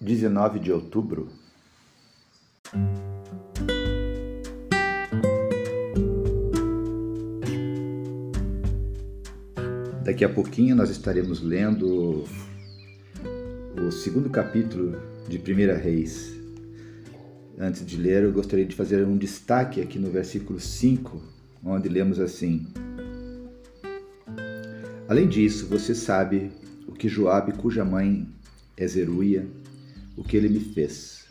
19 de outubro. Daqui a pouquinho nós estaremos lendo o segundo capítulo de Primeira Reis. Antes de ler, eu gostaria de fazer um destaque aqui no versículo 5, onde lemos assim: Além disso, você sabe o que Joabe, cuja mãe é Zeruia, o que ele me fez.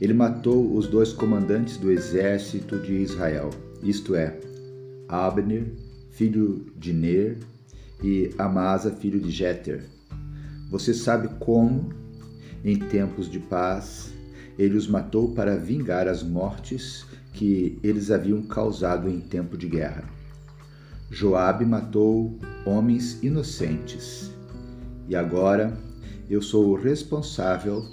Ele matou os dois comandantes do exército de Israel, isto é, Abner, filho de Ner, e Amasa, filho de Jeter. Você sabe como, em tempos de paz, ele os matou para vingar as mortes que eles haviam causado em tempo de guerra. Joabe matou homens inocentes, e agora eu sou o responsável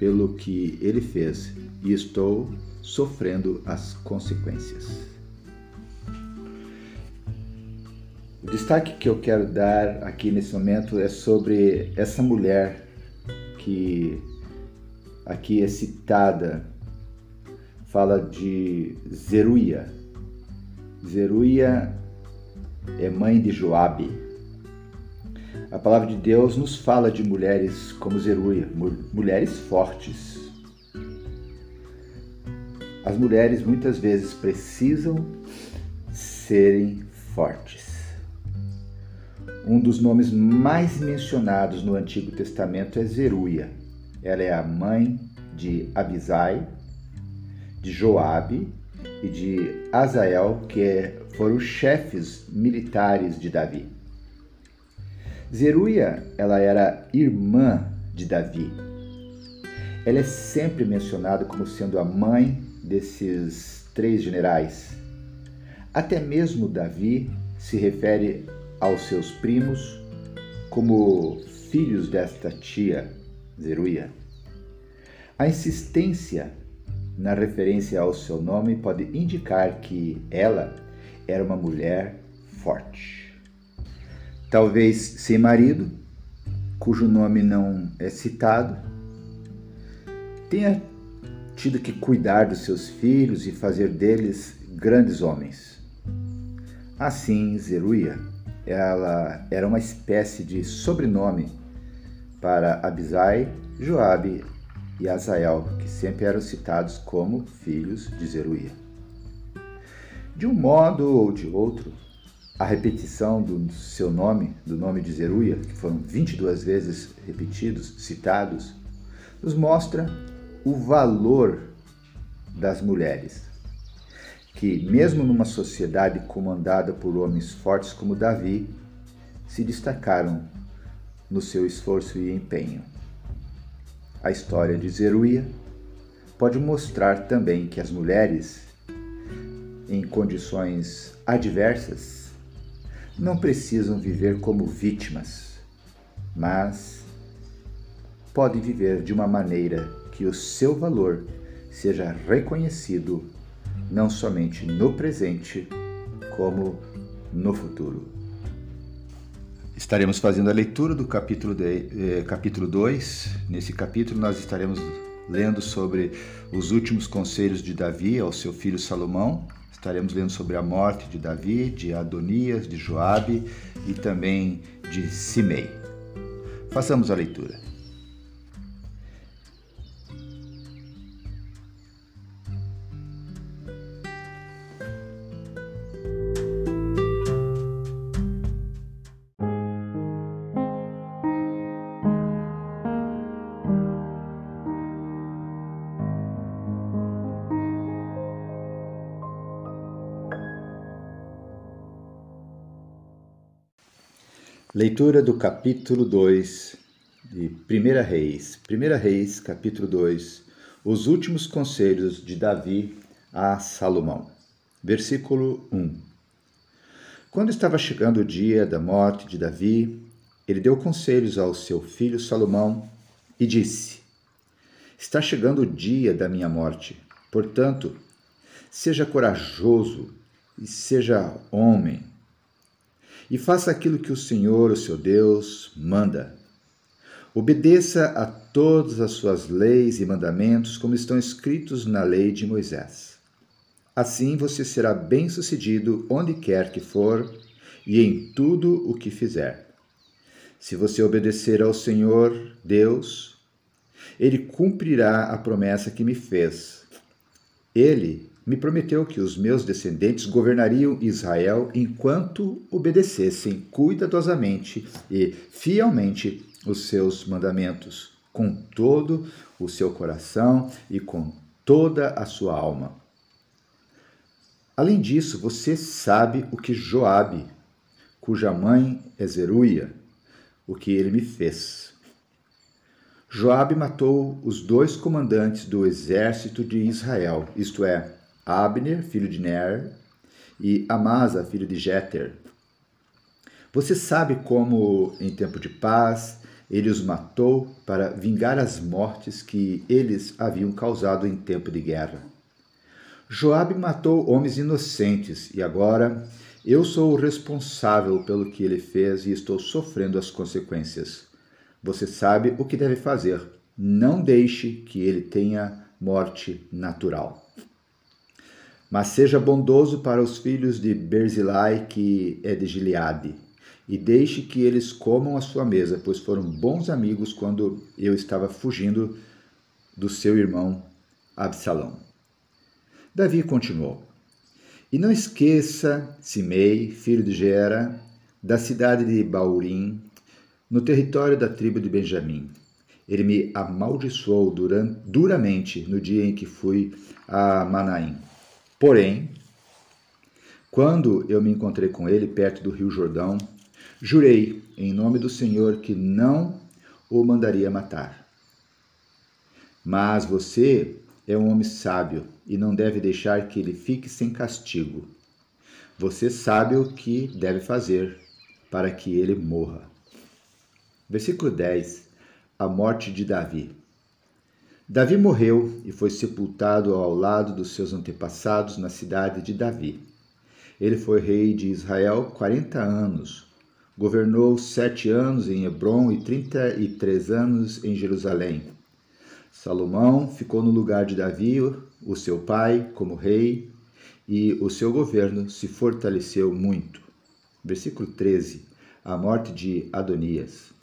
pelo que ele fez e estou sofrendo as consequências. O destaque que eu quero dar aqui nesse momento é sobre essa mulher que aqui é citada, fala de Zeruia. Zeruia é mãe de Joabe. A palavra de Deus nos fala de mulheres como Zeruia, mulheres fortes. As mulheres muitas vezes precisam serem fortes. Um dos nomes mais mencionados no Antigo Testamento é Zeruia. Ela é a mãe de Abisai, de Joabe e de Azael, que foram chefes militares de Davi. Zeruia, ela era irmã de Davi. Ela é sempre mencionada como sendo a mãe desses três generais. Até mesmo Davi se refere aos seus primos como filhos desta tia, Zeruia. A insistência na referência ao seu nome pode indicar que ela era uma mulher forte talvez sem marido, cujo nome não é citado, tenha tido que cuidar dos seus filhos e fazer deles grandes homens. Assim, Zeruia, ela era uma espécie de sobrenome para Abisai, Joabe e Azael, que sempre eram citados como filhos de Zeruia. De um modo ou de outro, a repetição do seu nome, do nome de Zeruia, que foram 22 vezes repetidos, citados, nos mostra o valor das mulheres, que, mesmo numa sociedade comandada por homens fortes como Davi, se destacaram no seu esforço e empenho. A história de Zeruia pode mostrar também que as mulheres, em condições adversas, não precisam viver como vítimas, mas podem viver de uma maneira que o seu valor seja reconhecido não somente no presente, como no futuro. Estaremos fazendo a leitura do capítulo, de, eh, capítulo 2. Nesse capítulo, nós estaremos lendo sobre os últimos conselhos de Davi ao seu filho Salomão, Estaremos lendo sobre a morte de Davi, de Adonias, de Joabe e também de Simei. Façamos a leitura. Leitura do capítulo 2 de 1 Reis. 1 Reis, capítulo 2. Os últimos conselhos de Davi a Salomão. Versículo 1. Quando estava chegando o dia da morte de Davi, ele deu conselhos ao seu filho Salomão e disse: Está chegando o dia da minha morte. Portanto, seja corajoso e seja homem e faça aquilo que o Senhor, o seu Deus, manda. Obedeça a todas as suas leis e mandamentos, como estão escritos na lei de Moisés. Assim você será bem-sucedido onde quer que for e em tudo o que fizer. Se você obedecer ao Senhor Deus, ele cumprirá a promessa que me fez. Ele me prometeu que os meus descendentes governariam Israel enquanto obedecessem cuidadosamente e fielmente os seus mandamentos, com todo o seu coração e com toda a sua alma. Além disso, você sabe o que Joabe, cuja mãe é Zeruia, o que ele me fez. Joabe matou os dois comandantes do exército de Israel, isto é, Abner, filho de Ner, e Amasa, filho de Jeter. Você sabe como, em tempo de paz, ele os matou para vingar as mortes que eles haviam causado em tempo de guerra. Joabe matou homens inocentes e agora eu sou o responsável pelo que ele fez e estou sofrendo as consequências. Você sabe o que deve fazer. Não deixe que ele tenha morte natural. Mas seja bondoso para os filhos de Berzilai, que é de Gileade, e deixe que eles comam a sua mesa, pois foram bons amigos quando eu estava fugindo do seu irmão Absalão. Davi continuou: e não esqueça Simei, filho de Gera, da cidade de Baurim, no território da tribo de Benjamim. Ele me amaldiçoou duramente no dia em que fui a Manaim. Porém, quando eu me encontrei com ele perto do rio Jordão, jurei em nome do Senhor que não o mandaria matar. Mas você é um homem sábio e não deve deixar que ele fique sem castigo. Você sabe o que deve fazer para que ele morra. Versículo 10 A morte de Davi. Davi morreu e foi sepultado ao lado dos seus antepassados na cidade de Davi. Ele foi rei de Israel 40 anos. Governou sete anos em Hebron e 33 anos em Jerusalém. Salomão ficou no lugar de Davi, o seu pai, como rei, e o seu governo se fortaleceu muito. Versículo 13. A morte de Adonias.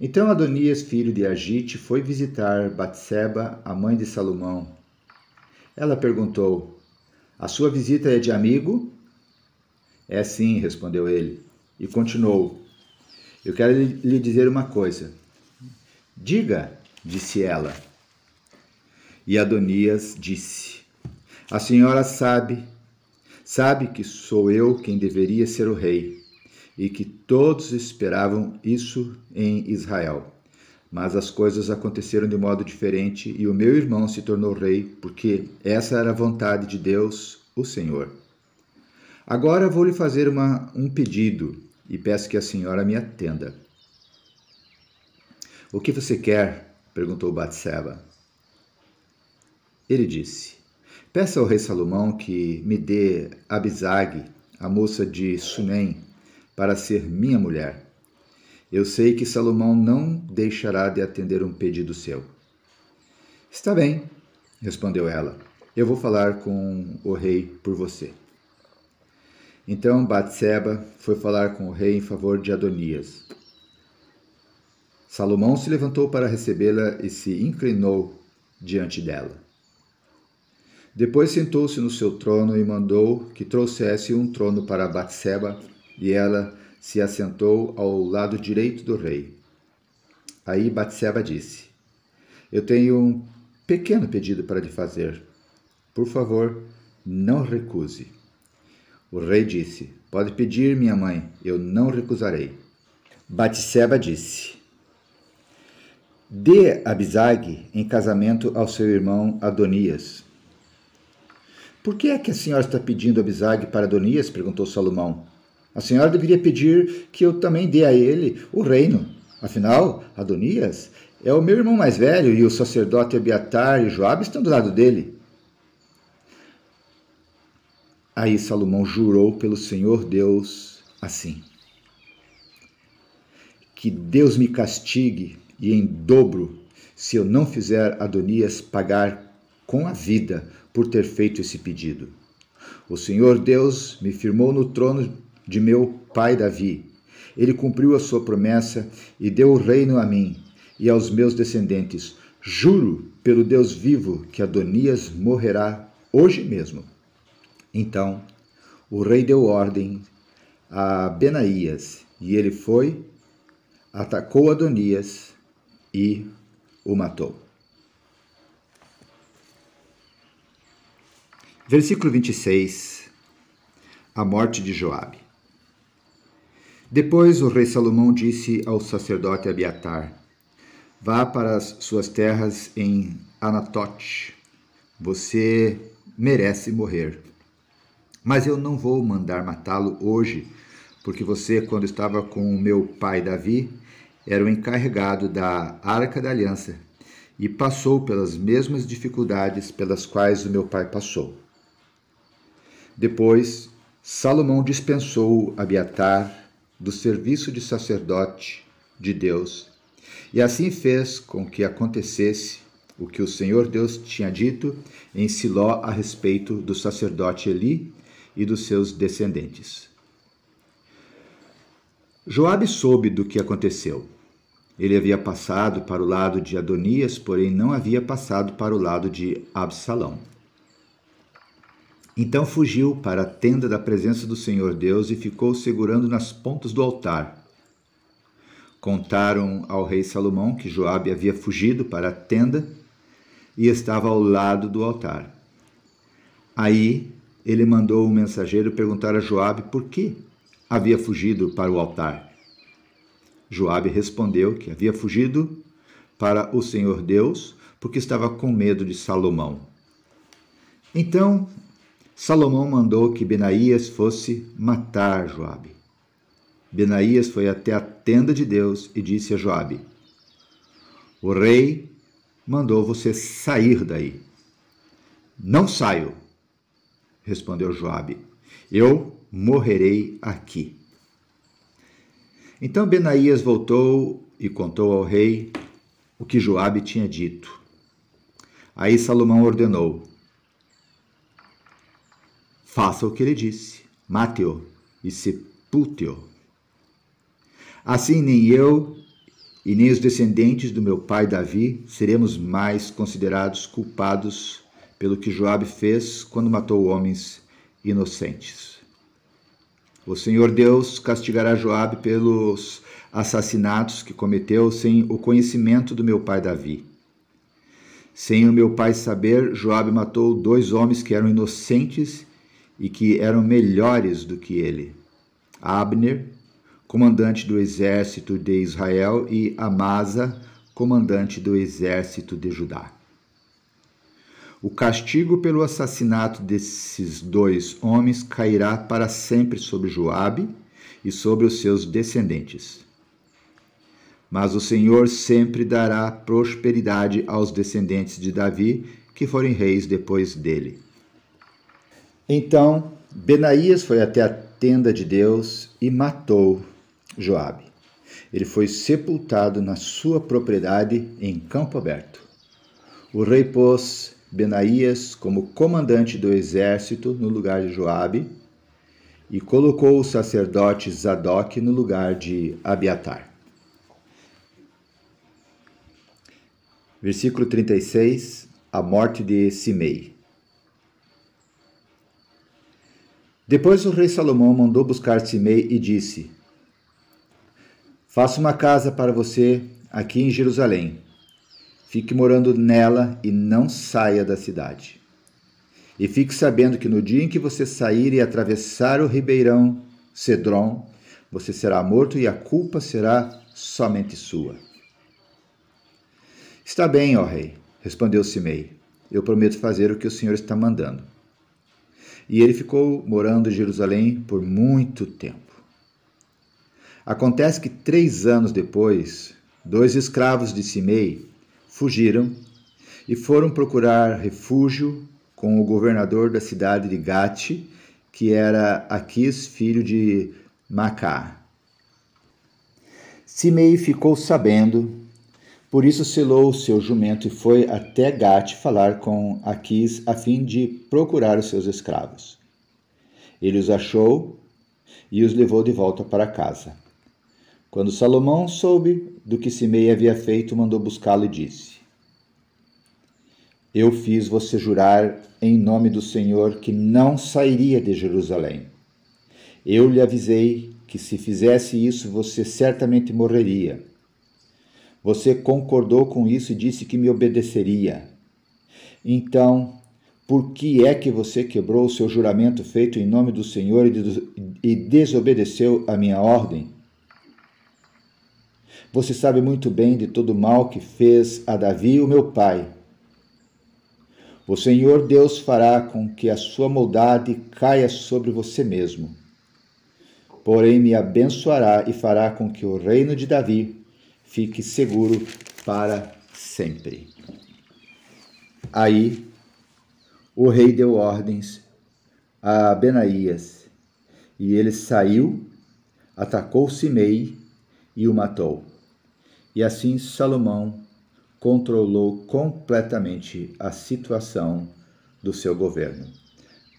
Então Adonias, filho de Agite, foi visitar Batseba, a mãe de Salomão. Ela perguntou: A sua visita é de amigo? É sim, respondeu ele, e continuou: Eu quero lhe dizer uma coisa. Diga, disse ela. E Adonias disse: A senhora sabe, sabe que sou eu quem deveria ser o rei, e que todos esperavam isso em Israel. Mas as coisas aconteceram de modo diferente e o meu irmão se tornou rei, porque essa era a vontade de Deus, o Senhor. Agora vou lhe fazer uma, um pedido e peço que a senhora me atenda. O que você quer? perguntou Batseba. Ele disse: Peça ao rei Salomão que me dê Abisag, a moça de Sunem, para ser minha mulher. Eu sei que Salomão não deixará de atender um pedido seu. Está bem, respondeu ela. Eu vou falar com o rei por você. Então Batseba foi falar com o rei em favor de Adonias. Salomão se levantou para recebê-la e se inclinou diante dela. Depois sentou-se no seu trono e mandou que trouxesse um trono para Batseba, e ela se assentou ao lado direito do rei. Aí Batseba disse: Eu tenho um pequeno pedido para lhe fazer. Por favor, não recuse. O rei disse: Pode pedir, minha mãe, eu não recusarei. Batseba disse: Dê Abisag em casamento ao seu irmão Adonias. Por que é que a senhora está pedindo Abisag para Adonias? perguntou Salomão. A senhora deveria pedir que eu também dê a ele o reino. Afinal, Adonias é o meu irmão mais velho e o sacerdote Abiatar e Joabe estão do lado dele. Aí Salomão jurou pelo Senhor Deus assim: Que Deus me castigue e em dobro se eu não fizer Adonias pagar com a vida por ter feito esse pedido. O Senhor Deus me firmou no trono de meu pai Davi. Ele cumpriu a sua promessa e deu o reino a mim e aos meus descendentes. Juro pelo Deus vivo que Adonias morrerá hoje mesmo. Então o rei deu ordem a Benaías e ele foi, atacou Adonias e o matou. Versículo 26. A morte de Joabe. Depois o rei Salomão disse ao sacerdote Abiatar: Vá para as suas terras em Anatote. Você merece morrer. Mas eu não vou mandar matá-lo hoje, porque você, quando estava com o meu pai Davi, era o encarregado da Arca da Aliança e passou pelas mesmas dificuldades pelas quais o meu pai passou. Depois, Salomão dispensou Abiatar do serviço de sacerdote de Deus, e assim fez com que acontecesse o que o Senhor Deus tinha dito em Siló a respeito do sacerdote Eli e dos seus descendentes. Joabe soube do que aconteceu. Ele havia passado para o lado de Adonias, porém não havia passado para o lado de Absalão. Então fugiu para a tenda da presença do Senhor Deus e ficou segurando nas pontas do altar. Contaram ao rei Salomão que Joabe havia fugido para a tenda e estava ao lado do altar. Aí ele mandou um mensageiro perguntar a Joabe por que havia fugido para o altar. Joabe respondeu que havia fugido para o Senhor Deus porque estava com medo de Salomão. Então Salomão mandou que Benaías fosse matar Joabe. Benaías foi até a tenda de Deus e disse a Joabe: O rei mandou você sair daí. Não saio, respondeu Joabe. Eu morrerei aqui. Então Benaías voltou e contou ao rei o que Joabe tinha dito. Aí Salomão ordenou: Faça o que ele disse, mate-o e sepulte-o. Assim nem eu e nem os descendentes do meu pai Davi seremos mais considerados culpados pelo que Joabe fez quando matou homens inocentes. O Senhor Deus castigará Joabe pelos assassinatos que cometeu sem o conhecimento do meu pai Davi. Sem o meu pai saber, Joabe matou dois homens que eram inocentes e que eram melhores do que ele: Abner, comandante do exército de Israel, e Amasa, comandante do exército de Judá. O castigo pelo assassinato desses dois homens cairá para sempre sobre Joabe e sobre os seus descendentes. Mas o Senhor sempre dará prosperidade aos descendentes de Davi, que forem reis depois dele. Então Benaías foi até a tenda de Deus e matou Joabe. Ele foi sepultado na sua propriedade em campo aberto. O rei pôs Benaías como comandante do exército no lugar de Joabe e colocou o sacerdote Zadok no lugar de Abiatar. Versículo 36, a morte de Simei. Depois o rei Salomão mandou buscar Simei e disse: Faça uma casa para você aqui em Jerusalém. Fique morando nela e não saia da cidade. E fique sabendo que no dia em que você sair e atravessar o ribeirão Cedron, você será morto e a culpa será somente sua. Está bem, ó rei, respondeu Simei. Eu prometo fazer o que o senhor está mandando. E ele ficou morando em Jerusalém por muito tempo. Acontece que três anos depois, dois escravos de Simei fugiram e foram procurar refúgio com o governador da cidade de Gate, que era Aquis, filho de Macá. Simei ficou sabendo, por isso selou o seu jumento e foi até Gate falar com Aquis a fim de procurar os seus escravos. Ele os achou e os levou de volta para casa. Quando Salomão soube do que Simei havia feito, mandou buscá-lo e disse: Eu fiz você jurar em nome do Senhor que não sairia de Jerusalém. Eu lhe avisei que se fizesse isso você certamente morreria. Você concordou com isso e disse que me obedeceria. Então, por que é que você quebrou o seu juramento feito em nome do Senhor e desobedeceu a minha ordem? Você sabe muito bem de todo o mal que fez a Davi, o meu pai. O Senhor Deus fará com que a sua maldade caia sobre você mesmo. Porém, me abençoará e fará com que o reino de Davi fique seguro para sempre. Aí o rei deu ordens a Benaías, e ele saiu, atacou Simei e o matou. E assim Salomão controlou completamente a situação do seu governo.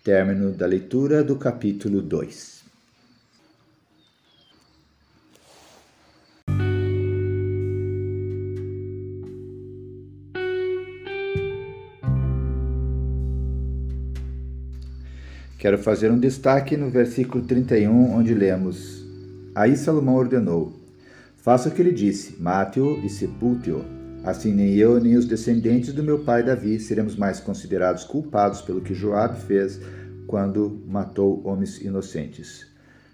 Término da leitura do capítulo 2. Quero fazer um destaque no versículo 31, onde lemos: Aí Salomão ordenou: Faça o que ele disse, mate-o e sepulte-o. Assim nem eu nem os descendentes do meu pai Davi seremos mais considerados culpados pelo que Joabe fez quando matou homens inocentes.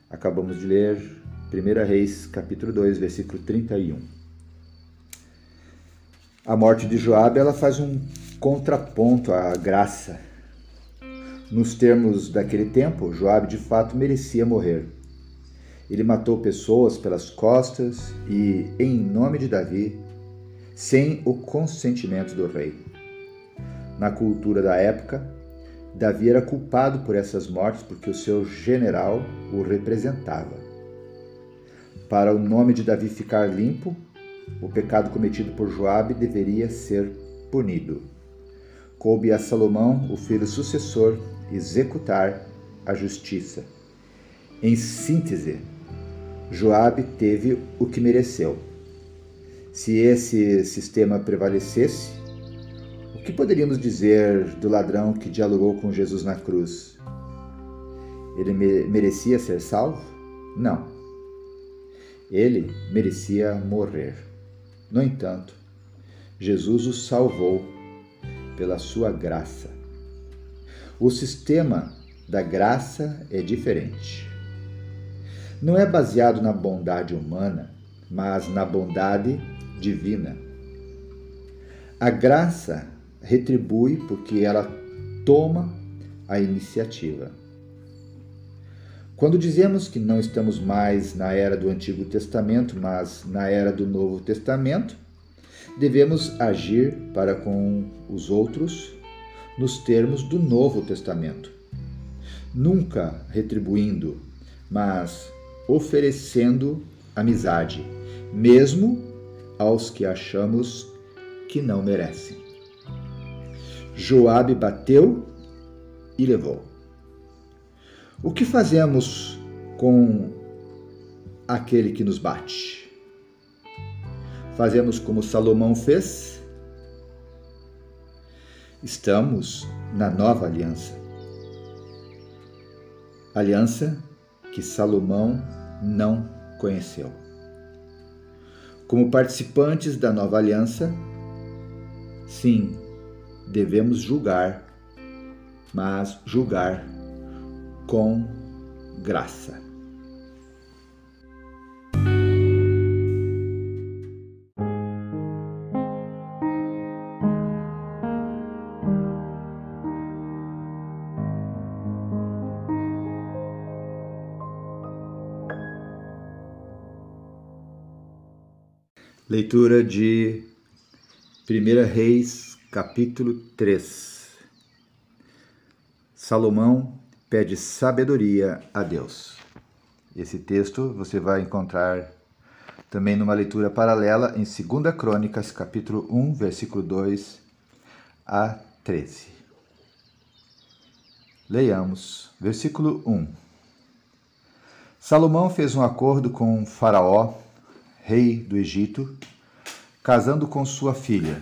Acabamos de ler 1 Reis, capítulo 2, versículo 31. A morte de Joabe ela faz um contraponto à graça. Nos termos daquele tempo, Joabe de fato merecia morrer. Ele matou pessoas pelas costas e, em nome de Davi, sem o consentimento do rei. Na cultura da época, Davi era culpado por essas mortes porque o seu general o representava. Para o nome de Davi ficar limpo, o pecado cometido por Joabe deveria ser punido. Coube a Salomão, o filho sucessor, executar a justiça. Em síntese, Joabe teve o que mereceu. Se esse sistema prevalecesse, o que poderíamos dizer do ladrão que dialogou com Jesus na cruz? Ele merecia ser salvo? Não. Ele merecia morrer. No entanto, Jesus o salvou pela sua graça. O sistema da graça é diferente não é baseado na bondade humana, mas na bondade divina. A graça retribui porque ela toma a iniciativa. Quando dizemos que não estamos mais na era do Antigo Testamento, mas na era do Novo Testamento, devemos agir para com os outros nos termos do Novo Testamento, nunca retribuindo, mas oferecendo amizade, mesmo aos que achamos que não merecem. Joabe bateu e levou. O que fazemos com aquele que nos bate? Fazemos como Salomão fez? Estamos na nova aliança. Aliança que Salomão não conheceu. Como participantes da nova aliança, sim, devemos julgar, mas julgar com graça. Leitura de 1 Reis, capítulo 3. Salomão pede sabedoria a Deus. Esse texto você vai encontrar Também numa leitura paralela em 2 Crônicas, capítulo 1, versículo 2 a 13. Leiamos, versículo 1. Salomão fez um acordo com Faraó, rei do Egito, casando com sua filha.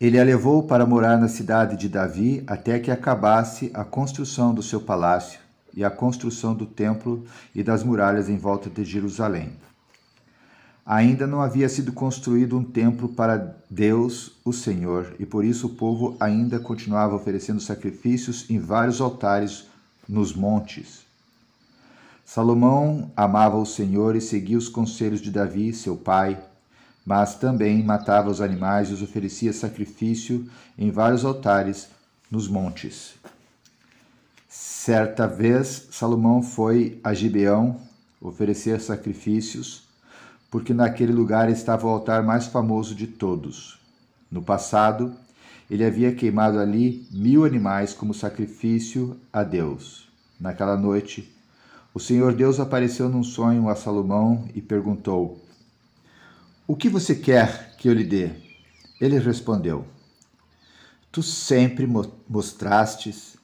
Ele a levou para morar na cidade de Davi até que acabasse a construção do seu palácio e a construção do templo e das muralhas em volta de Jerusalém. Ainda não havia sido construído um templo para Deus, o Senhor, e por isso o povo ainda continuava oferecendo sacrifícios em vários altares nos montes. Salomão amava o Senhor e seguia os conselhos de Davi, seu pai, mas também matava os animais e os oferecia sacrifício em vários altares nos montes. Certa vez, Salomão foi a Gibeão oferecer sacrifícios, porque naquele lugar estava o altar mais famoso de todos. No passado, ele havia queimado ali mil animais como sacrifício a Deus. Naquela noite, o Senhor Deus apareceu num sonho a Salomão e perguntou: O que você quer que eu lhe dê? Ele respondeu: Tu sempre mostrastes,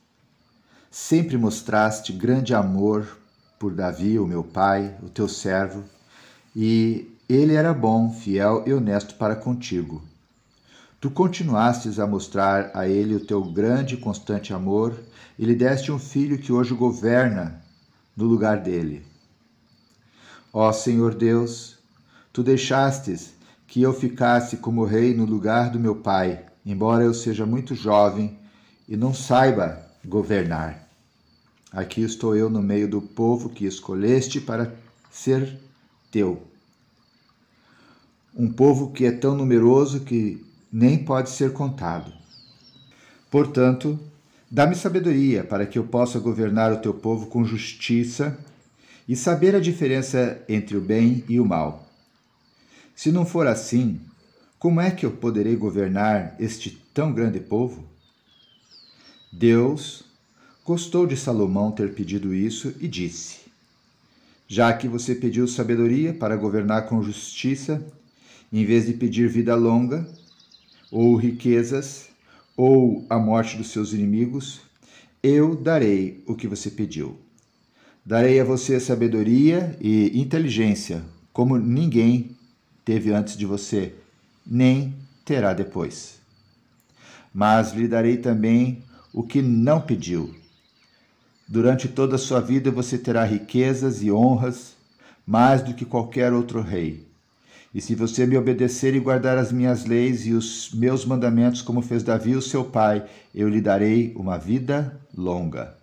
sempre mostraste grande amor por Davi, o meu pai, o teu servo, e ele era bom, fiel e honesto para contigo. Tu continuastes a mostrar a ele o teu grande e constante amor e lhe deste um filho que hoje governa no lugar dele. Ó Senhor Deus, tu deixastes que eu ficasse como rei no lugar do meu pai, embora eu seja muito jovem e não saiba governar. Aqui estou eu no meio do povo que escolheste para ser teu. Um povo que é tão numeroso que nem pode ser contado. Portanto, Dá-me sabedoria para que eu possa governar o teu povo com justiça e saber a diferença entre o bem e o mal. Se não for assim, como é que eu poderei governar este tão grande povo? Deus gostou de Salomão ter pedido isso e disse: Já que você pediu sabedoria para governar com justiça, em vez de pedir vida longa ou riquezas, ou a morte dos seus inimigos, eu darei o que você pediu. Darei a você sabedoria e inteligência, como ninguém teve antes de você, nem terá depois. Mas lhe darei também o que não pediu. Durante toda a sua vida você terá riquezas e honras, mais do que qualquer outro rei. E se você me obedecer e guardar as minhas leis e os meus mandamentos, como fez Davi, o seu pai, eu lhe darei uma vida longa.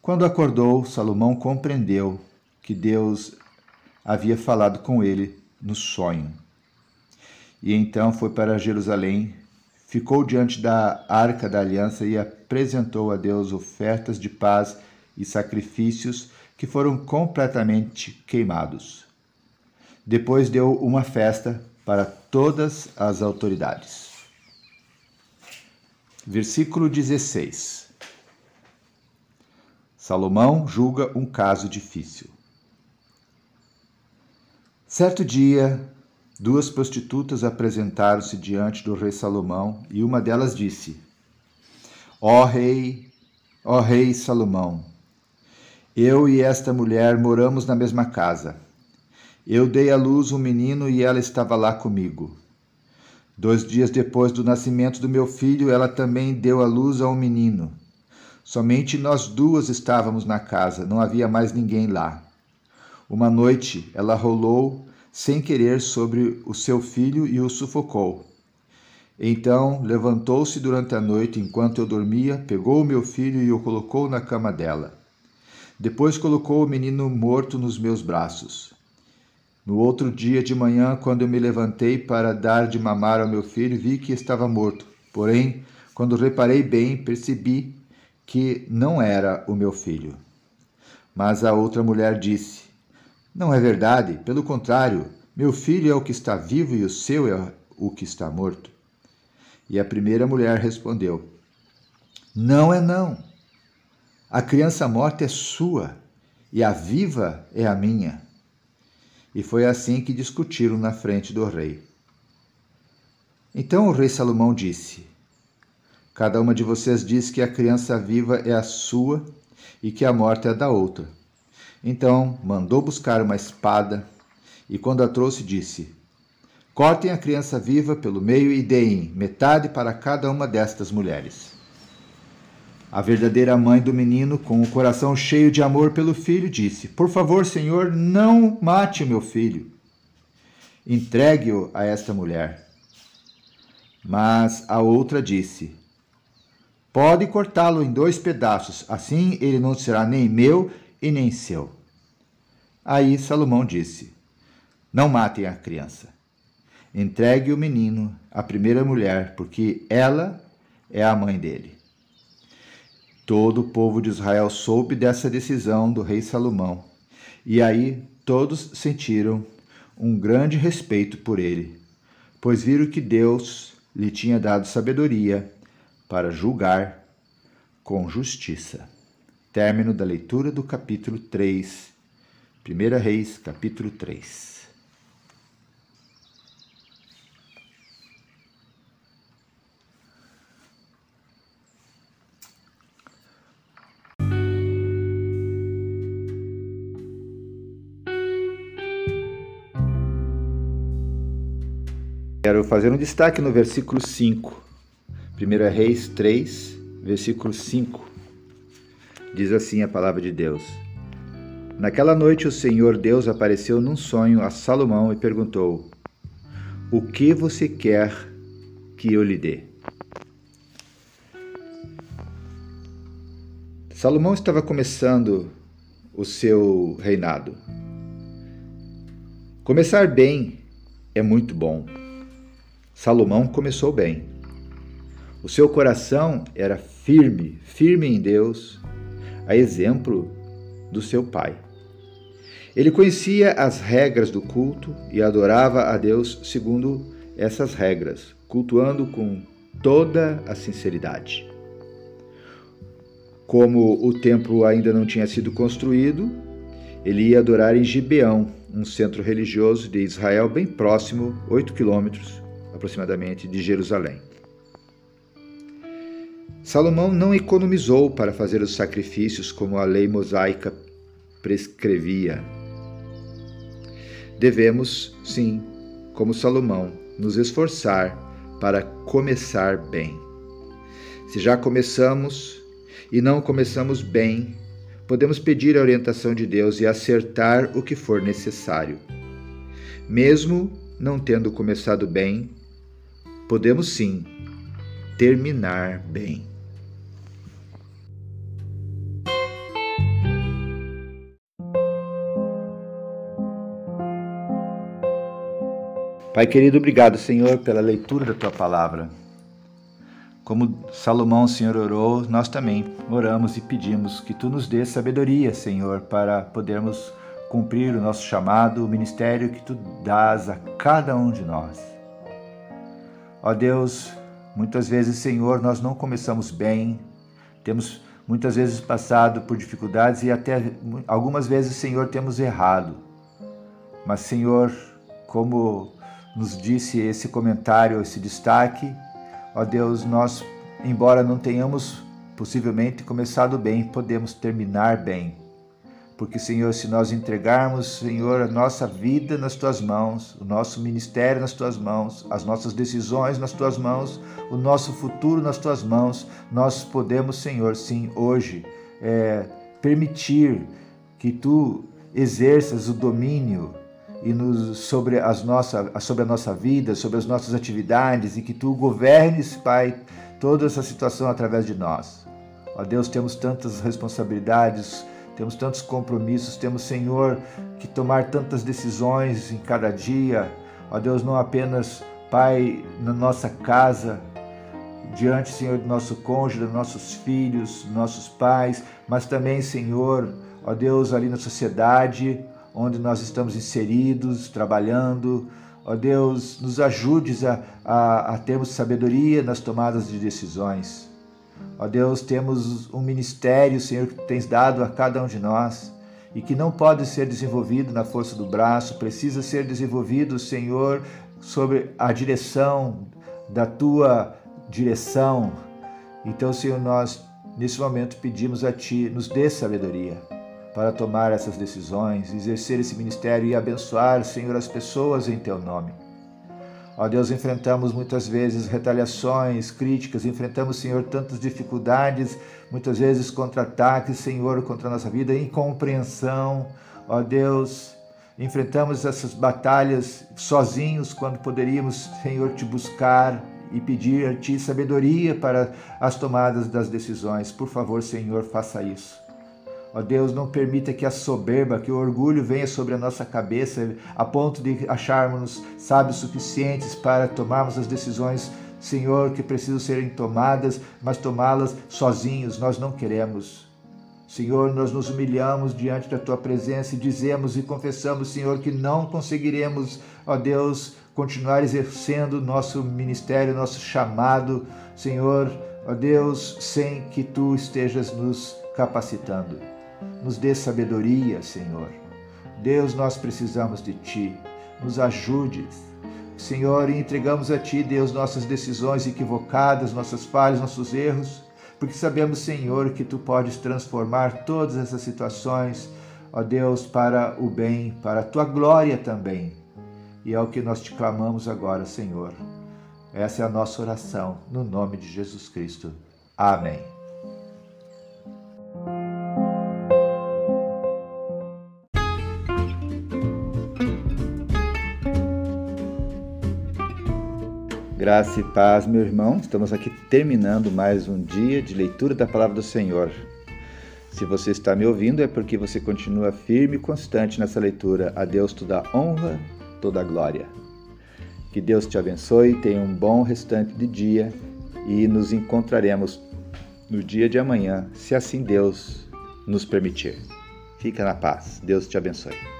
Quando acordou, Salomão compreendeu que Deus havia falado com ele no sonho. E então foi para Jerusalém, ficou diante da arca da aliança e apresentou a Deus ofertas de paz e sacrifícios que foram completamente queimados. Depois deu uma festa para todas as autoridades. Versículo 16. Salomão julga um caso difícil. Certo dia, duas prostitutas apresentaram-se diante do rei Salomão e uma delas disse: Ó rei, ó rei Salomão, eu e esta mulher moramos na mesma casa eu dei à luz um menino e ela estava lá comigo. Dois dias depois do nascimento do meu filho, ela também deu à luz a um menino. Somente nós duas estávamos na casa, não havia mais ninguém lá. Uma noite ela rolou sem querer sobre o seu filho e o sufocou. Então levantou-se durante a noite enquanto eu dormia, pegou o meu filho e o colocou na cama dela. Depois colocou o menino morto nos meus braços. No outro dia de manhã, quando eu me levantei para dar de mamar ao meu filho, vi que estava morto. Porém, quando reparei bem, percebi que não era o meu filho. Mas a outra mulher disse: Não é verdade, pelo contrário, meu filho é o que está vivo e o seu é o que está morto. E a primeira mulher respondeu: Não é não. A criança morta é sua e a viva é a minha. E foi assim que discutiram na frente do rei. Então o rei Salomão disse: Cada uma de vocês diz que a criança viva é a sua e que a morte é da outra. Então mandou buscar uma espada e, quando a trouxe, disse: Cortem a criança viva pelo meio e deem metade para cada uma destas mulheres. A verdadeira mãe do menino, com o coração cheio de amor pelo filho, disse: Por favor, Senhor, não mate meu filho. Entregue-o a esta mulher. Mas a outra disse: Pode cortá-lo em dois pedaços, assim ele não será nem meu e nem seu. Aí Salomão disse: Não matem a criança. Entregue o menino à primeira mulher, porque ela é a mãe dele. Todo o povo de Israel soube dessa decisão do rei Salomão, e aí todos sentiram um grande respeito por ele, pois viram que Deus lhe tinha dado sabedoria para julgar com justiça. Término da leitura do capítulo 3, 1 Reis, capítulo 3. Quero fazer um destaque no versículo 5. 1 Reis 3, versículo 5. Diz assim a palavra de Deus: Naquela noite o Senhor Deus apareceu num sonho a Salomão e perguntou: O que você quer que eu lhe dê? Salomão estava começando o seu reinado. Começar bem é muito bom. Salomão começou bem. O seu coração era firme, firme em Deus, a exemplo do seu pai. Ele conhecia as regras do culto e adorava a Deus segundo essas regras, cultuando com toda a sinceridade. Como o templo ainda não tinha sido construído, ele ia adorar em Gibeão, um centro religioso de Israel bem próximo, 8 quilômetros aproximadamente, de Jerusalém. Salomão não economizou para fazer os sacrifícios como a lei mosaica prescrevia. Devemos, sim, como Salomão, nos esforçar para começar bem. Se já começamos e não começamos bem, podemos pedir a orientação de Deus e acertar o que for necessário. Mesmo não tendo começado bem, podemos sim terminar bem. Pai querido, obrigado, Senhor, pela leitura da tua palavra. Como Salomão, Senhor, orou, nós também oramos e pedimos que tu nos dê sabedoria, Senhor, para podermos cumprir o nosso chamado, o ministério que tu dás a cada um de nós. Ó Deus, muitas vezes, Senhor, nós não começamos bem, temos muitas vezes passado por dificuldades e até algumas vezes, Senhor, temos errado. Mas, Senhor, como nos disse esse comentário, esse destaque, ó Deus, nós, embora não tenhamos possivelmente começado bem, podemos terminar bem. Porque, Senhor, se nós entregarmos, Senhor, a nossa vida nas tuas mãos, o nosso ministério nas tuas mãos, as nossas decisões nas tuas mãos, o nosso futuro nas tuas mãos, nós podemos, Senhor, sim, hoje, é, permitir que tu exerças o domínio e nos, sobre, as nossa, sobre a nossa vida, sobre as nossas atividades e que tu governes, Pai, toda essa situação através de nós. Ó Deus, temos tantas responsabilidades temos tantos compromissos, temos, Senhor, que tomar tantas decisões em cada dia. Ó Deus, não apenas, Pai, na nossa casa, diante, Senhor, do nosso cônjuge, dos nossos filhos, dos nossos pais, mas também, Senhor, ó Deus, ali na sociedade onde nós estamos inseridos, trabalhando. Ó Deus, nos ajudes a, a, a termos sabedoria nas tomadas de decisões. Ó Deus, temos um ministério, Senhor, que tens dado a cada um de nós. e que não pode ser desenvolvido na força do braço, precisa ser desenvolvido, Senhor, sobre a direção da tua direção. Então, Senhor, nós nesse momento pedimos a Ti, nos dê sabedoria para tomar essas decisões, exercer esse ministério e abençoar, Senhor, as pessoas em Teu nome. Ó Deus, enfrentamos muitas vezes retaliações, críticas, enfrentamos, Senhor, tantas dificuldades, muitas vezes contra-ataques, Senhor, contra a nossa vida, incompreensão. Ó Deus, enfrentamos essas batalhas sozinhos quando poderíamos, Senhor, te buscar e pedir a Ti sabedoria para as tomadas das decisões. Por favor, Senhor, faça isso. Ó Deus, não permita que a soberba, que o orgulho venha sobre a nossa cabeça a ponto de acharmos sábios suficientes para tomarmos as decisões, Senhor, que precisam serem tomadas, mas tomá-las sozinhos. Nós não queremos. Senhor, nós nos humilhamos diante da tua presença e dizemos e confessamos, Senhor, que não conseguiremos, ó Deus, continuar exercendo nosso ministério, nosso chamado, Senhor, ó Deus, sem que tu estejas nos capacitando. Nos dê sabedoria, Senhor. Deus, nós precisamos de Ti. Nos ajude. Senhor, e entregamos a Ti, Deus, nossas decisões equivocadas, nossas falhas, nossos erros, porque sabemos, Senhor, que Tu podes transformar todas essas situações, ó Deus, para o bem, para a Tua glória também. E é o que nós te clamamos agora, Senhor. Essa é a nossa oração, no nome de Jesus Cristo. Amém. Graça e paz, meu irmão. Estamos aqui terminando mais um dia de leitura da palavra do Senhor. Se você está me ouvindo, é porque você continua firme e constante nessa leitura. A Deus toda a honra, toda a glória. Que Deus te abençoe, tenha um bom restante de dia e nos encontraremos no dia de amanhã, se assim Deus nos permitir. Fica na paz. Deus te abençoe.